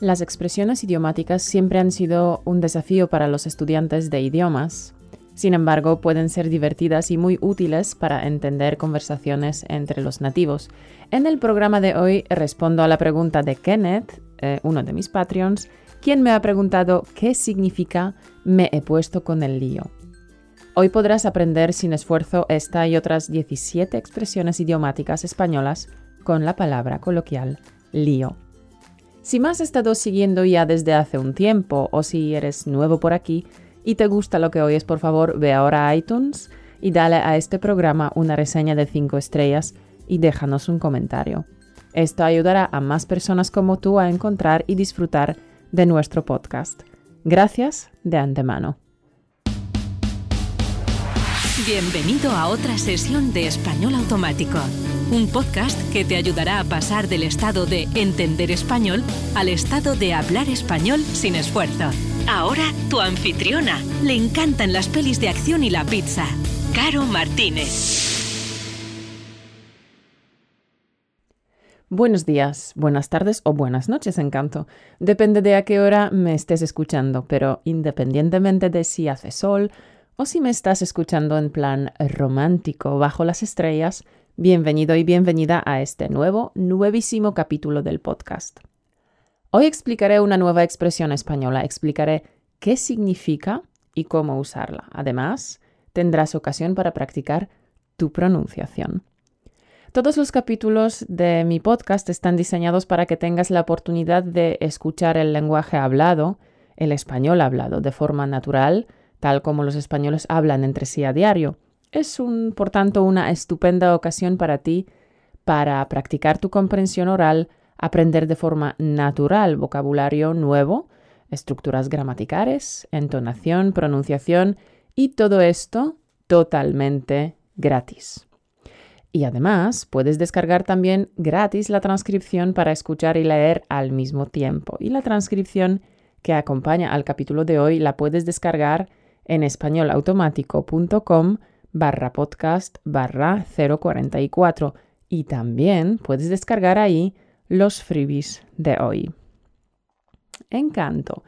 Las expresiones idiomáticas siempre han sido un desafío para los estudiantes de idiomas. Sin embargo, pueden ser divertidas y muy útiles para entender conversaciones entre los nativos. En el programa de hoy respondo a la pregunta de Kenneth, eh, uno de mis Patreons, quien me ha preguntado qué significa me he puesto con el lío. Hoy podrás aprender sin esfuerzo esta y otras 17 expresiones idiomáticas españolas con la palabra coloquial lío. Si me has estado siguiendo ya desde hace un tiempo o si eres nuevo por aquí y te gusta lo que oyes, por favor ve ahora a iTunes y dale a este programa una reseña de 5 estrellas y déjanos un comentario. Esto ayudará a más personas como tú a encontrar y disfrutar de nuestro podcast. Gracias de antemano. Bienvenido a otra sesión de Español Automático un podcast que te ayudará a pasar del estado de entender español al estado de hablar español sin esfuerzo. Ahora tu anfitriona. Le encantan las pelis de acción y la pizza. Caro Martínez. Buenos días, buenas tardes o buenas noches, encanto. Depende de a qué hora me estés escuchando, pero independientemente de si hace sol o si me estás escuchando en plan romántico bajo las estrellas, Bienvenido y bienvenida a este nuevo, nuevísimo capítulo del podcast. Hoy explicaré una nueva expresión española, explicaré qué significa y cómo usarla. Además, tendrás ocasión para practicar tu pronunciación. Todos los capítulos de mi podcast están diseñados para que tengas la oportunidad de escuchar el lenguaje hablado, el español hablado, de forma natural, tal como los españoles hablan entre sí a diario es, por tanto, una estupenda ocasión para ti para practicar tu comprensión oral, aprender de forma natural vocabulario nuevo, estructuras gramaticales, entonación, pronunciación y todo esto totalmente gratis. Y además puedes descargar también gratis la transcripción para escuchar y leer al mismo tiempo. Y la transcripción que acompaña al capítulo de hoy la puedes descargar en españolautomático.com barra podcast barra 044 y también puedes descargar ahí los freebies de hoy. Encanto.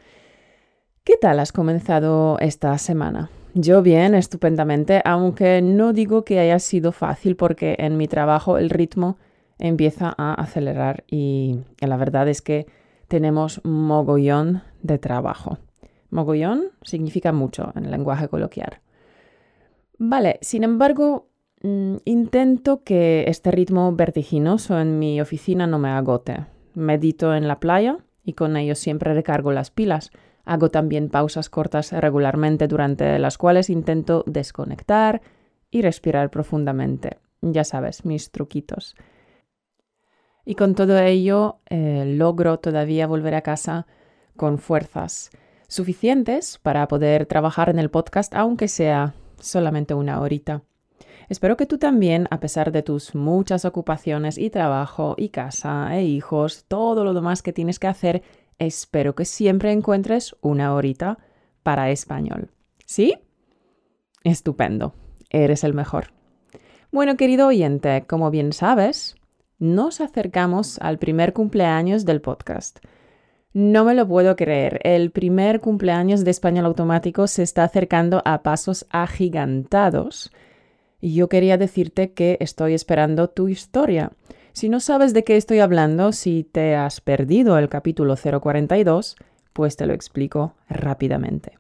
¿Qué tal has comenzado esta semana? Yo bien, estupendamente, aunque no digo que haya sido fácil porque en mi trabajo el ritmo empieza a acelerar y la verdad es que tenemos mogollón de trabajo. Mogollón significa mucho en el lenguaje coloquial. Vale, sin embargo, mm, intento que este ritmo vertiginoso en mi oficina no me agote. Medito en la playa y con ello siempre recargo las pilas. Hago también pausas cortas regularmente durante las cuales intento desconectar y respirar profundamente. Ya sabes, mis truquitos. Y con todo ello eh, logro todavía volver a casa con fuerzas suficientes para poder trabajar en el podcast, aunque sea solamente una horita. Espero que tú también, a pesar de tus muchas ocupaciones y trabajo y casa e hijos, todo lo demás que tienes que hacer, espero que siempre encuentres una horita para español. ¿Sí? Estupendo. Eres el mejor. Bueno, querido oyente, como bien sabes, nos acercamos al primer cumpleaños del podcast. No me lo puedo creer. El primer cumpleaños de Español Automático se está acercando a pasos agigantados. Y yo quería decirte que estoy esperando tu historia. Si no sabes de qué estoy hablando, si te has perdido el capítulo 042, pues te lo explico rápidamente.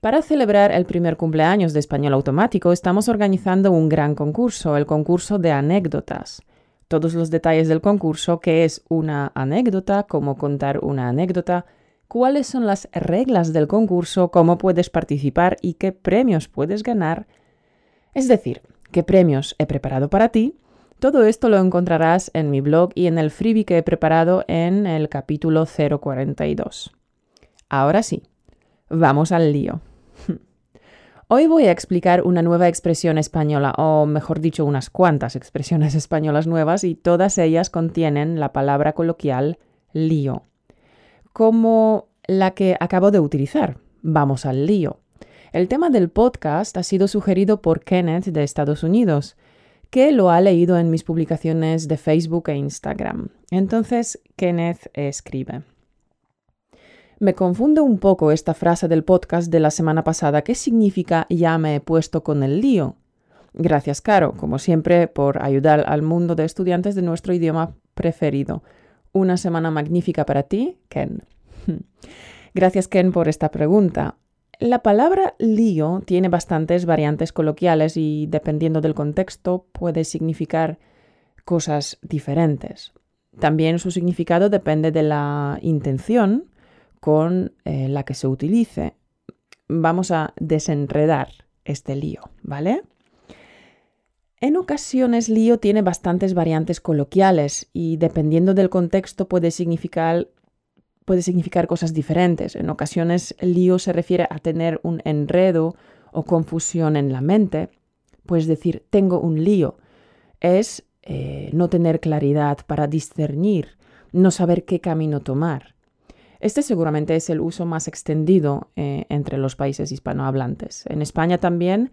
Para celebrar el primer cumpleaños de Español Automático, estamos organizando un gran concurso, el concurso de anécdotas todos los detalles del concurso, qué es una anécdota, cómo contar una anécdota, cuáles son las reglas del concurso, cómo puedes participar y qué premios puedes ganar. Es decir, qué premios he preparado para ti. Todo esto lo encontrarás en mi blog y en el freebie que he preparado en el capítulo 042. Ahora sí, vamos al lío. Hoy voy a explicar una nueva expresión española, o mejor dicho, unas cuantas expresiones españolas nuevas, y todas ellas contienen la palabra coloquial lío, como la que acabo de utilizar. Vamos al lío. El tema del podcast ha sido sugerido por Kenneth de Estados Unidos, que lo ha leído en mis publicaciones de Facebook e Instagram. Entonces, Kenneth escribe. Me confunde un poco esta frase del podcast de la semana pasada. ¿Qué significa ya me he puesto con el lío? Gracias, Caro, como siempre, por ayudar al mundo de estudiantes de nuestro idioma preferido. Una semana magnífica para ti, Ken. Gracias, Ken, por esta pregunta. La palabra lío tiene bastantes variantes coloquiales y dependiendo del contexto puede significar cosas diferentes. También su significado depende de la intención con eh, la que se utilice. Vamos a desenredar este lío, ¿vale? En ocasiones lío tiene bastantes variantes coloquiales y dependiendo del contexto puede significar, puede significar cosas diferentes. En ocasiones lío se refiere a tener un enredo o confusión en la mente. Puedes decir tengo un lío. Es eh, no tener claridad para discernir, no saber qué camino tomar. Este seguramente es el uso más extendido eh, entre los países hispanohablantes. En España también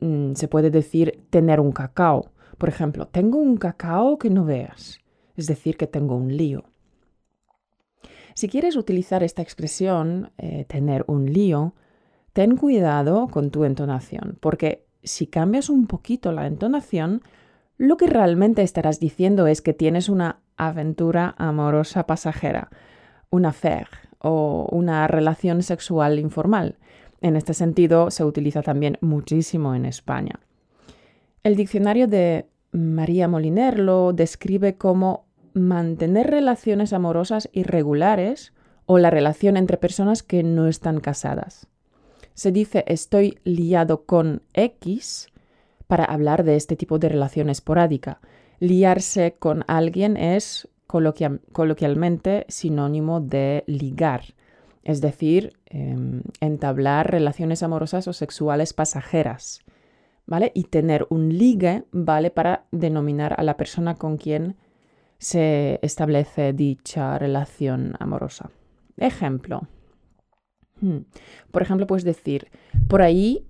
mm, se puede decir tener un cacao. Por ejemplo, tengo un cacao que no veas. Es decir, que tengo un lío. Si quieres utilizar esta expresión, eh, tener un lío, ten cuidado con tu entonación, porque si cambias un poquito la entonación, lo que realmente estarás diciendo es que tienes una aventura amorosa pasajera una affaire o una relación sexual informal. En este sentido, se utiliza también muchísimo en España. El diccionario de María Moliner lo describe como mantener relaciones amorosas irregulares o la relación entre personas que no están casadas. Se dice estoy liado con X para hablar de este tipo de relación esporádica. Liarse con alguien es coloquialmente sinónimo de ligar, es decir, em, entablar relaciones amorosas o sexuales pasajeras. ¿Vale? Y tener un ligue vale para denominar a la persona con quien se establece dicha relación amorosa. Ejemplo. Hmm. Por ejemplo, puedes decir, por ahí,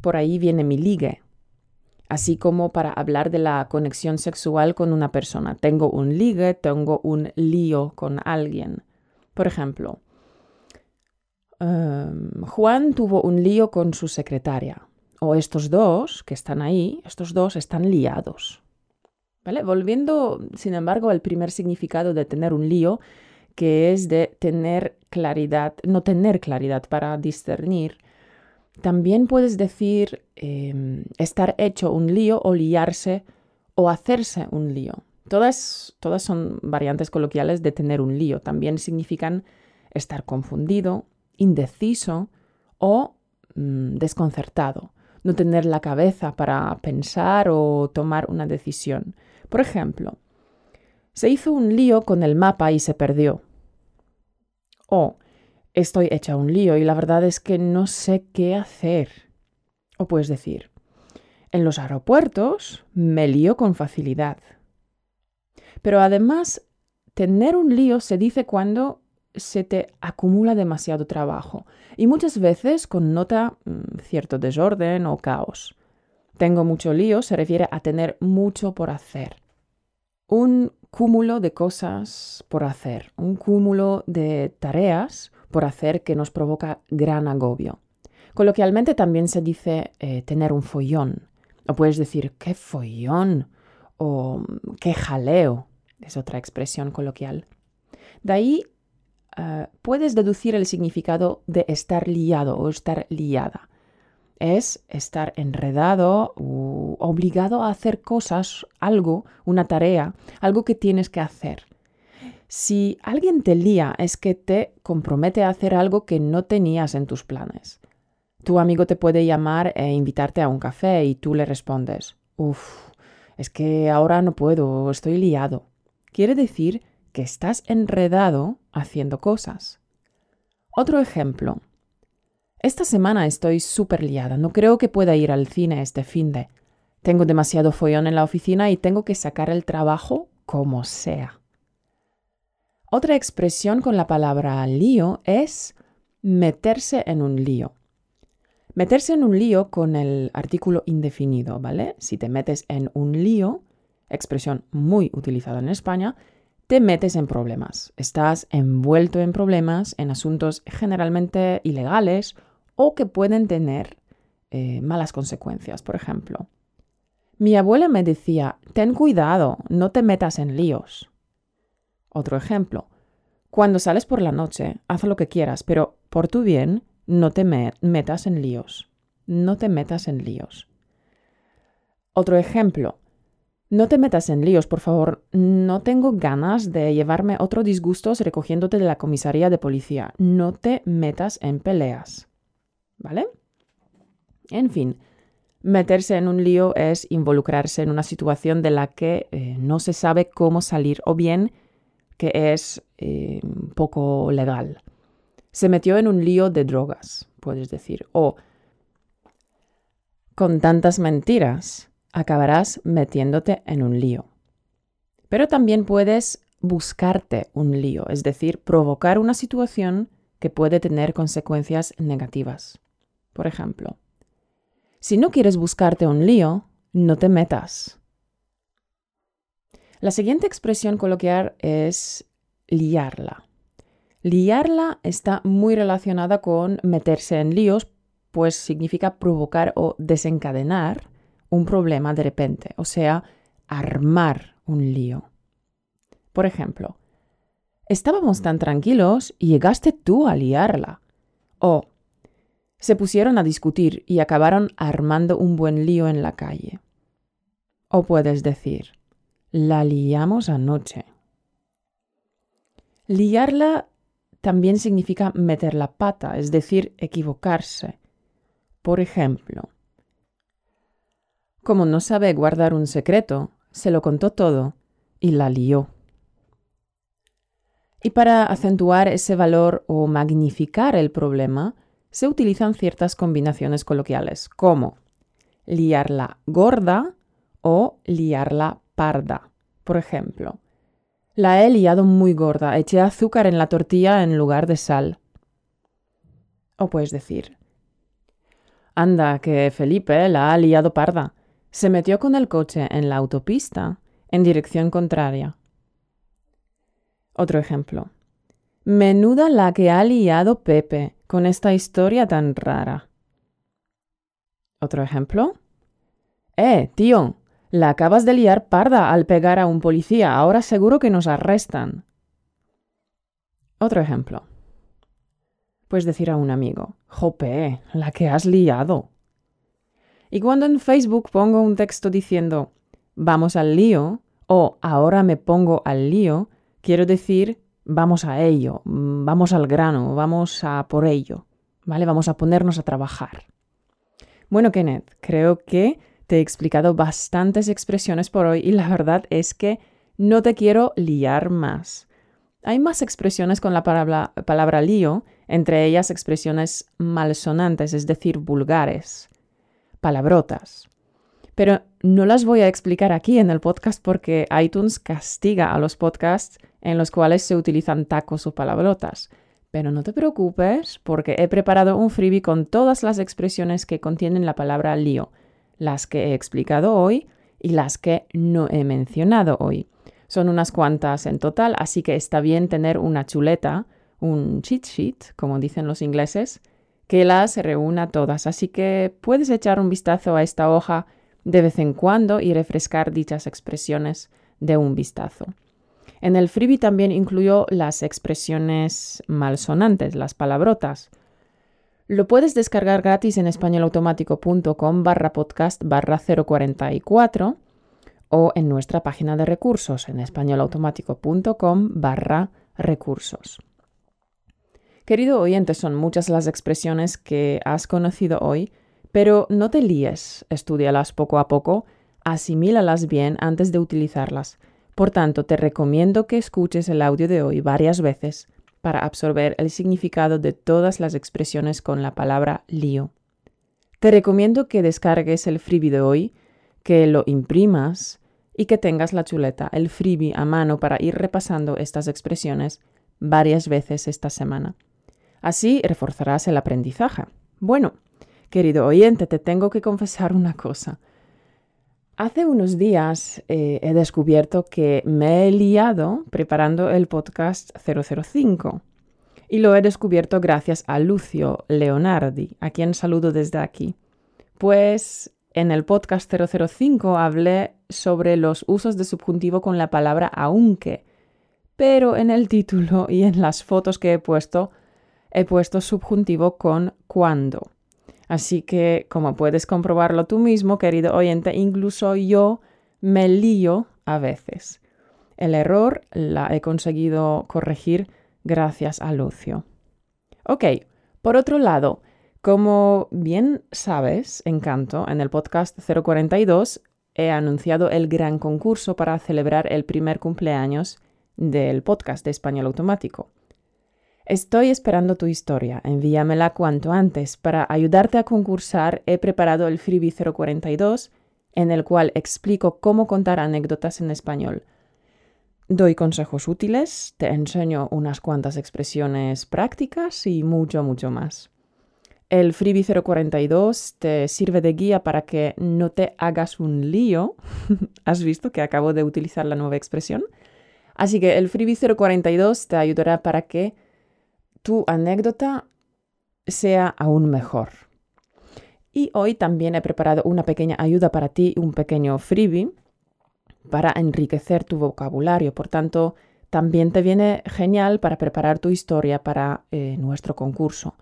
por ahí viene mi ligue así como para hablar de la conexión sexual con una persona. Tengo un ligue, tengo un lío con alguien. Por ejemplo, em, Juan tuvo un lío con su secretaria. O estos dos que están ahí, estos dos están liados. ¿Vale? Volviendo, sin embargo, al primer significado de tener un lío, que es de tener claridad, no tener claridad para discernir también puedes decir em, estar hecho un lío o liarse o hacerse un lío. Todas, todas son variantes coloquiales de tener un lío. También significan estar confundido, indeciso o mm, desconcertado. No tener la cabeza para pensar o tomar una decisión. Por ejemplo, se hizo un lío con el mapa y se perdió. O estoy hecha un lío y la verdad es que no sé qué hacer. O puedes decir, en los aeropuertos me lío con facilidad. Pero además, tener un lío se dice cuando se te acumula demasiado trabajo y muchas veces connota mm, cierto desorden o caos. Tengo mucho lío se refiere a tener mucho por hacer. Un cúmulo de cosas por hacer, un cúmulo de tareas por hacer que nos provoca gran agobio. Coloquialmente también se dice eh, tener un follón. O puedes decir, qué follón o qué jaleo. Es otra expresión coloquial. De ahí eh, puedes deducir el significado de estar liado o estar liada. Es estar enredado o obligado a hacer cosas, algo, una tarea, algo que tienes que hacer. Si alguien te lía es que te compromete a hacer algo que no tenías en tus planes. Tu amigo te puede llamar e invitarte a un café y tú le respondes, uff, es que ahora no puedo, estoy liado. Quiere decir que estás enredado haciendo cosas. Otro ejemplo. Esta semana estoy súper liada, no creo que pueda ir al cine este fin de. Tengo demasiado follón en la oficina y tengo que sacar el trabajo como sea. Otra expresión con la palabra lío es meterse en un lío. Meterse en un lío con el artículo indefinido, ¿vale? Si te metes en un lío, expresión muy utilizada en España, te metes en problemas. Estás envuelto en problemas, en asuntos generalmente ilegales o que pueden tener eh, malas consecuencias. Por ejemplo, mi abuela me decía, ten cuidado, no te metas en líos. Otro ejemplo, cuando sales por la noche, haz lo que quieras, pero por tu bien, no te metas en líos. No te metas en líos. Otro ejemplo, no te metas en líos, por favor. No tengo ganas de llevarme otro disgustos recogiéndote de la comisaría de policía. No te metas en peleas. ¿Vale? En fin, meterse en un lío es involucrarse en una situación de la que eh, no se sabe cómo salir o bien que es eh, poco legal. Se metió en un lío de drogas, puedes decir. O con tantas mentiras acabarás metiéndote en un lío. Pero también puedes buscarte un lío, es decir, provocar una situación que puede tener consecuencias negativas. Por ejemplo, si no quieres buscarte un lío, no te metas. La siguiente expresión coloquial es liarla. Liarla está muy relacionada con meterse en líos, pues significa provocar o desencadenar un problema de repente, o sea, armar un lío. Por ejemplo, estábamos tan tranquilos y llegaste tú a liarla. O se pusieron a discutir y acabaron armando un buen lío en la calle. O puedes decir, la liamos anoche. Liarla también significa meter la pata, es decir, equivocarse. Por ejemplo, como no sabe guardar un secreto, se lo contó todo y la lió. Y para acentuar ese valor o magnificar el problema, se utilizan ciertas combinaciones coloquiales, como liarla gorda o liarla parda. Por ejemplo, la he liado muy gorda, eché azúcar en la tortilla en lugar de sal. O puedes decir, anda, que Felipe la ha liado parda. Se metió con el coche en la autopista en dirección contraria. Otro ejemplo. Menuda la que ha liado Pepe con esta historia tan rara. Otro ejemplo. Eh, tío, la acabas de liar parda al pegar a un policía. Ahora seguro que nos arrestan. Otro ejemplo. Puedes decir a un amigo, Jope, la que has liado. Y cuando en Facebook pongo un texto diciendo, vamos al lío, o ahora me pongo al lío, quiero decir, vamos a ello, vamos al grano, vamos a por ello, ¿vale? Vamos a ponernos a trabajar. Bueno, Kenneth, creo que te he explicado bastantes expresiones por hoy y la verdad es que no te quiero liar más. Hay más expresiones con la palabra, palabra lío, entre ellas expresiones malsonantes, es decir, vulgares, palabrotas. Pero no las voy a explicar aquí en el podcast porque iTunes castiga a los podcasts en los cuales se utilizan tacos o palabrotas. Pero no te preocupes porque he preparado un freebie con todas las expresiones que contienen la palabra lío las que he explicado hoy y las que no he mencionado hoy. Son unas cuantas en total, así que está bien tener una chuleta, un cheat sheet, como dicen los ingleses, que las reúna todas. Así que puedes echar un vistazo a esta hoja de vez en cuando y refrescar dichas expresiones de un vistazo. En el freebie también incluyo las expresiones malsonantes, las palabrotas, lo puedes descargar gratis en españolautomático.com barra podcast barra 044 o en nuestra página de recursos en españolautomático.com barra recursos. Querido oyente, son muchas las expresiones que has conocido hoy, pero no te líes, estudialas poco a poco, asimílalas bien antes de utilizarlas. Por tanto, te recomiendo que escuches el audio de hoy varias veces para absorber el significado de todas las expresiones con la palabra lío. Te recomiendo que descargues el freebie de hoy, que lo imprimas y que tengas la chuleta, el freebie a mano para ir repasando estas expresiones varias veces esta semana. Así reforzarás el aprendizaje. Bueno, querido oyente, te tengo que confesar una cosa. Hace unos días eh, he descubierto que me he liado preparando el podcast 005 y lo he descubierto gracias a Lucio Leonardi, a quien saludo desde aquí. Pues en el podcast 005 hablé sobre los usos de subjuntivo con la palabra aunque, pero en el título y en las fotos que he puesto he puesto subjuntivo con cuando. Así que, como puedes comprobarlo tú mismo, querido oyente, incluso yo me lío a veces. El error la he conseguido corregir gracias a Lucio. Ok, por otro lado, como bien sabes, Encanto, en el podcast 042 he anunciado el gran concurso para celebrar el primer cumpleaños del podcast de Español Automático. Estoy esperando tu historia. Envíamela cuanto antes. Para ayudarte a concursar, he preparado el Freebie 042, en el cual explico cómo contar anécdotas en español. Doy consejos útiles, te enseño unas cuantas expresiones prácticas y mucho, mucho más. El Freebie 042 te sirve de guía para que no te hagas un lío. ¿Has visto que acabo de utilizar la nueva expresión? Así que el Freebie 042 te ayudará para que tu anécdota sea aún mejor. Y hoy también he preparado una pequeña ayuda para ti, un pequeño freebie para enriquecer tu vocabulario. Por tanto, también te viene genial para preparar tu historia para eh, nuestro concurso.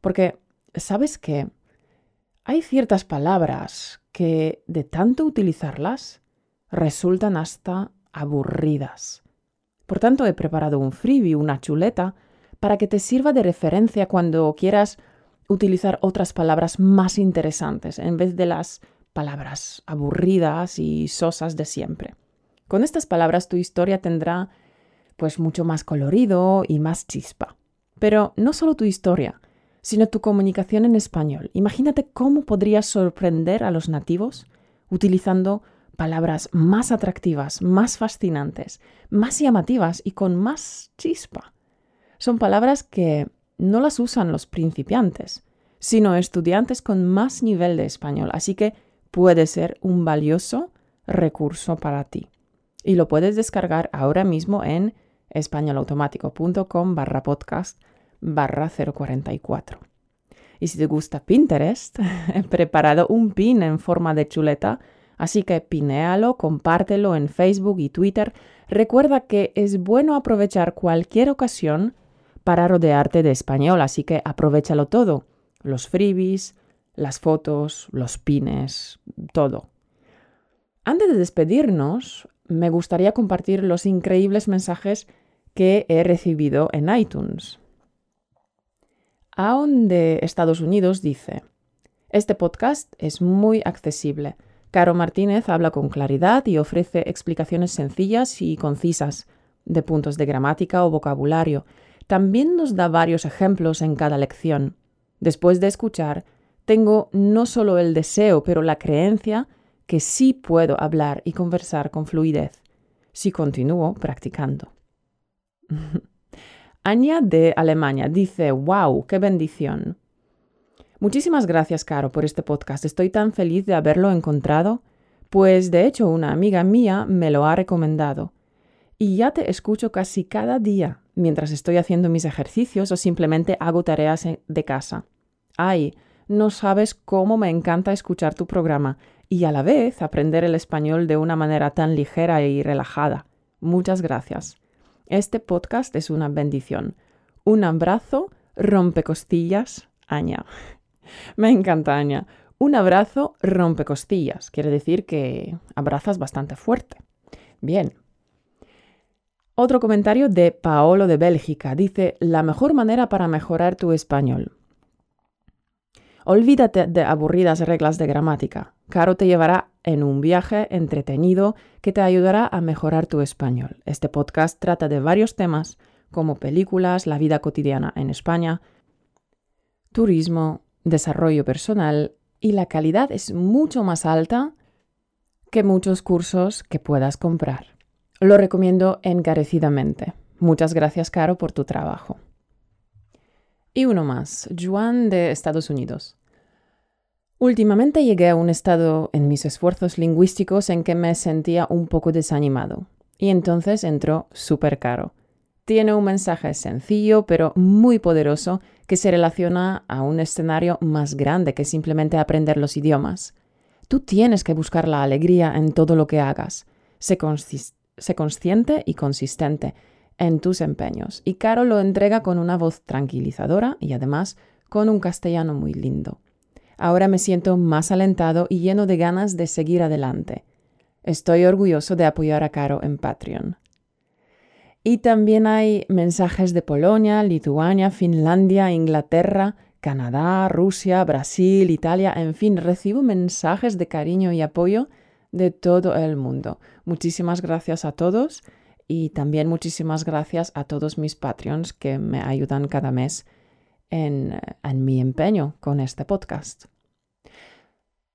Porque, ¿sabes qué? Hay ciertas palabras que de tanto utilizarlas resultan hasta aburridas. Por tanto, he preparado un freebie, una chuleta, para que te sirva de referencia cuando quieras utilizar otras palabras más interesantes en vez de las palabras aburridas y sosas de siempre. Con estas palabras tu historia tendrá pues mucho más colorido y más chispa. Pero no solo tu historia, sino tu comunicación en español. Imagínate cómo podrías sorprender a los nativos utilizando palabras más atractivas, más fascinantes, más llamativas y con más chispa son palabras que no las usan los principiantes, sino estudiantes con más nivel de español, así que puede ser un valioso recurso para ti. Y lo puedes descargar ahora mismo en españolautomático.com barra podcast barra 044. Y si te gusta Pinterest, he preparado un pin en forma de chuleta, así que pinéalo, compártelo en Facebook y Twitter. Recuerda que es bueno aprovechar cualquier ocasión para rodearte de español, así que aprovechalo todo. Los freebies, las fotos, los pines, todo. Antes de despedirnos, me gustaría compartir los increíbles mensajes que he recibido en iTunes. Aún de Estados Unidos dice, este podcast es muy accesible. Caro Martínez habla con claridad y ofrece explicaciones sencillas y concisas de puntos de gramática o vocabulario también nos da varios ejemplos en cada lección. Después de escuchar, tengo no solo el deseo, pero la creencia que sí puedo hablar y conversar con fluidez si continúo practicando. Anya de Alemania dice, wow, qué bendición. Muchísimas gracias, Caro, por este podcast. Estoy tan feliz de haberlo encontrado, pues de hecho una amiga mía me lo ha recomendado. Y ya te escucho casi cada día mientras estoy haciendo mis ejercicios o simplemente hago tareas de casa. Ay, no sabes cómo me encanta escuchar tu programa y a la vez aprender el español de una manera tan ligera y relajada. Muchas gracias. Este podcast es una bendición. Un abrazo rompecostillas, Aña. Me encanta, Aña. Un abrazo rompecostillas. Quiere decir que abrazas bastante fuerte. Bien, otro comentario de Paolo de Bélgica. Dice, la mejor manera para mejorar tu español. Olvídate de aburridas reglas de gramática. Caro te llevará en un viaje entretenido que te ayudará a mejorar tu español. Este podcast trata de varios temas como películas, la vida cotidiana en España, turismo, desarrollo personal y la calidad es mucho más alta que muchos cursos que puedas comprar. Lo recomiendo encarecidamente. Muchas gracias, Caro, por tu trabajo. Y uno más, Juan de Estados Unidos. Últimamente llegué a un estado en mis esfuerzos lingüísticos en que me sentía un poco desanimado. Y entonces entró Super Caro. Tiene un mensaje sencillo pero muy poderoso que se relaciona a un escenario más grande que simplemente aprender los idiomas. Tú tienes que buscar la alegría en todo lo que hagas. Sé, consciente y consistente en tus empeños. Y Caro lo entrega con una voz tranquilizadora y además con un castellano muy lindo. Ahora me siento más alentado y lleno de ganas de seguir adelante. Estoy orgulloso de apoyar a Caro en Patreon. Y también hay mensajes de Polonia, Lituania, Finlandia, Inglaterra, Canadá, Rusia, Brasil, Italia, en fin, recibo mensajes de cariño y apoyo de todo el mundo. Muchísimas gracias a todos y también muchísimas gracias a todos mis Patreons que me ayudan cada mes en, en mi empeño con este podcast.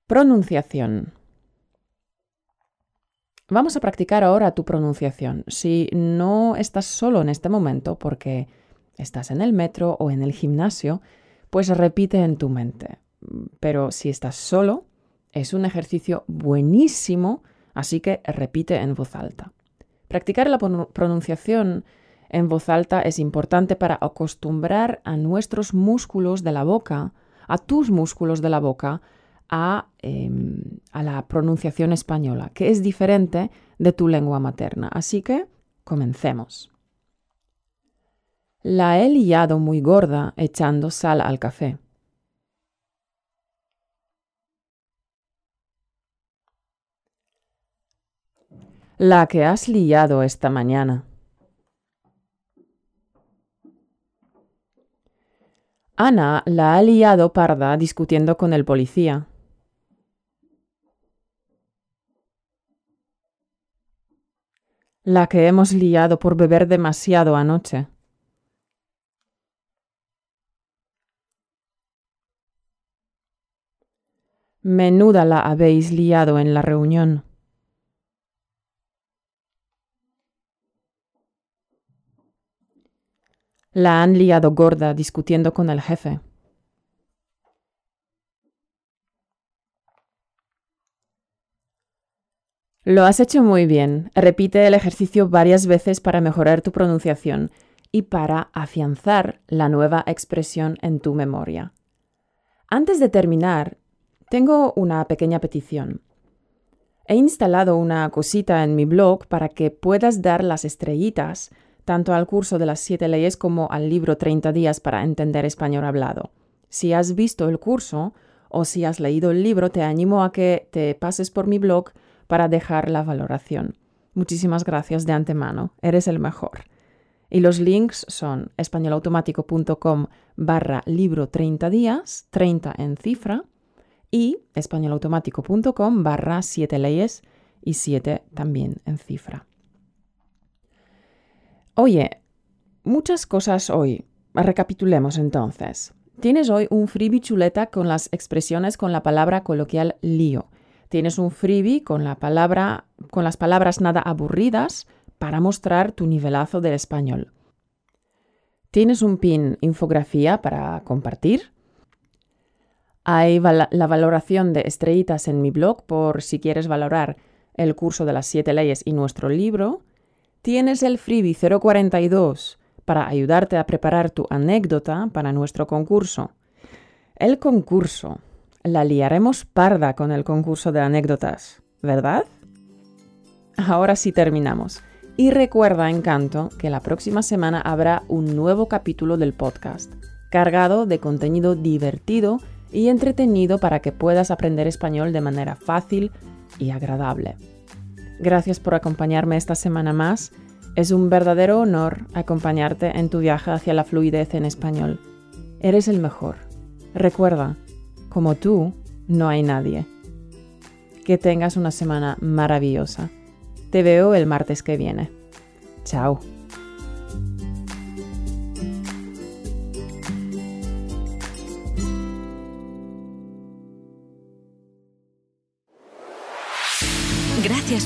Pronunciación. Vamos a practicar ahora tu pronunciación. Si no estás solo en este momento porque estás en el metro o en el gimnasio, pues repite en tu mente. Pero si estás solo, es un ejercicio buenísimo, así que repite en voz alta. Practicar la pronunciación en voz alta es importante para acostumbrar a nuestros músculos de la boca, a tus músculos de la boca, Em, a, la pronunciación española, que es diferente de tu lengua materna. Así que comencemos. La he liado muy gorda echando sal al café. La que has liado esta mañana. Ana la ha liado parda discutiendo con el policía. la que hemos liado por beber demasiado anoche. Menuda la habéis liado en la reunión. La han liado gorda discutiendo con el jefe. Lo has hecho muy bien. Repite el ejercicio varias veces para mejorar tu pronunciación y para afianzar la nueva expresión en tu memoria. Antes de terminar, tengo una pequeña petición. He instalado una cosita en mi blog para que puedas dar las estrellitas tanto al curso de las siete leyes como al libro 30 días para entender español hablado. Si has visto el curso o si has leído el libro, te animo a que te pases por mi blog para dejar la valoración. Muchísimas gracias de antemano, eres el mejor. Y los links son españolautomático.com barra libro 30 días, 30 en cifra, y españolautomático.com barra 7 leyes y 7 también en cifra. Oye, muchas cosas hoy. Recapitulemos entonces. Tienes hoy un freebie chuleta con las expresiones con la palabra coloquial lío. Tienes un freebie con, la palabra, con las palabras nada aburridas para mostrar tu nivelazo del español. Tienes un pin infografía para compartir. Hay la valoración de estrellitas en mi blog por si quieres valorar el curso de las siete leyes y nuestro libro. Tienes el freebie 042 para ayudarte a preparar tu anécdota para nuestro concurso. El concurso la liaremos parda con el concurso de anécdotas, ¿verdad? Ahora sí terminamos. Y recuerda, encanto, que la próxima semana habrá un nuevo capítulo del podcast, cargado de contenido divertido y entretenido para que puedas aprender español de manera fácil y agradable. Gracias por acompañarme esta semana más. Es un verdadero honor acompañarte en tu viaje hacia la fluidez en español. Eres el mejor. Recuerda, como tú, no hay nadie. Que tengas una semana maravillosa. Te veo el martes que viene. Chao.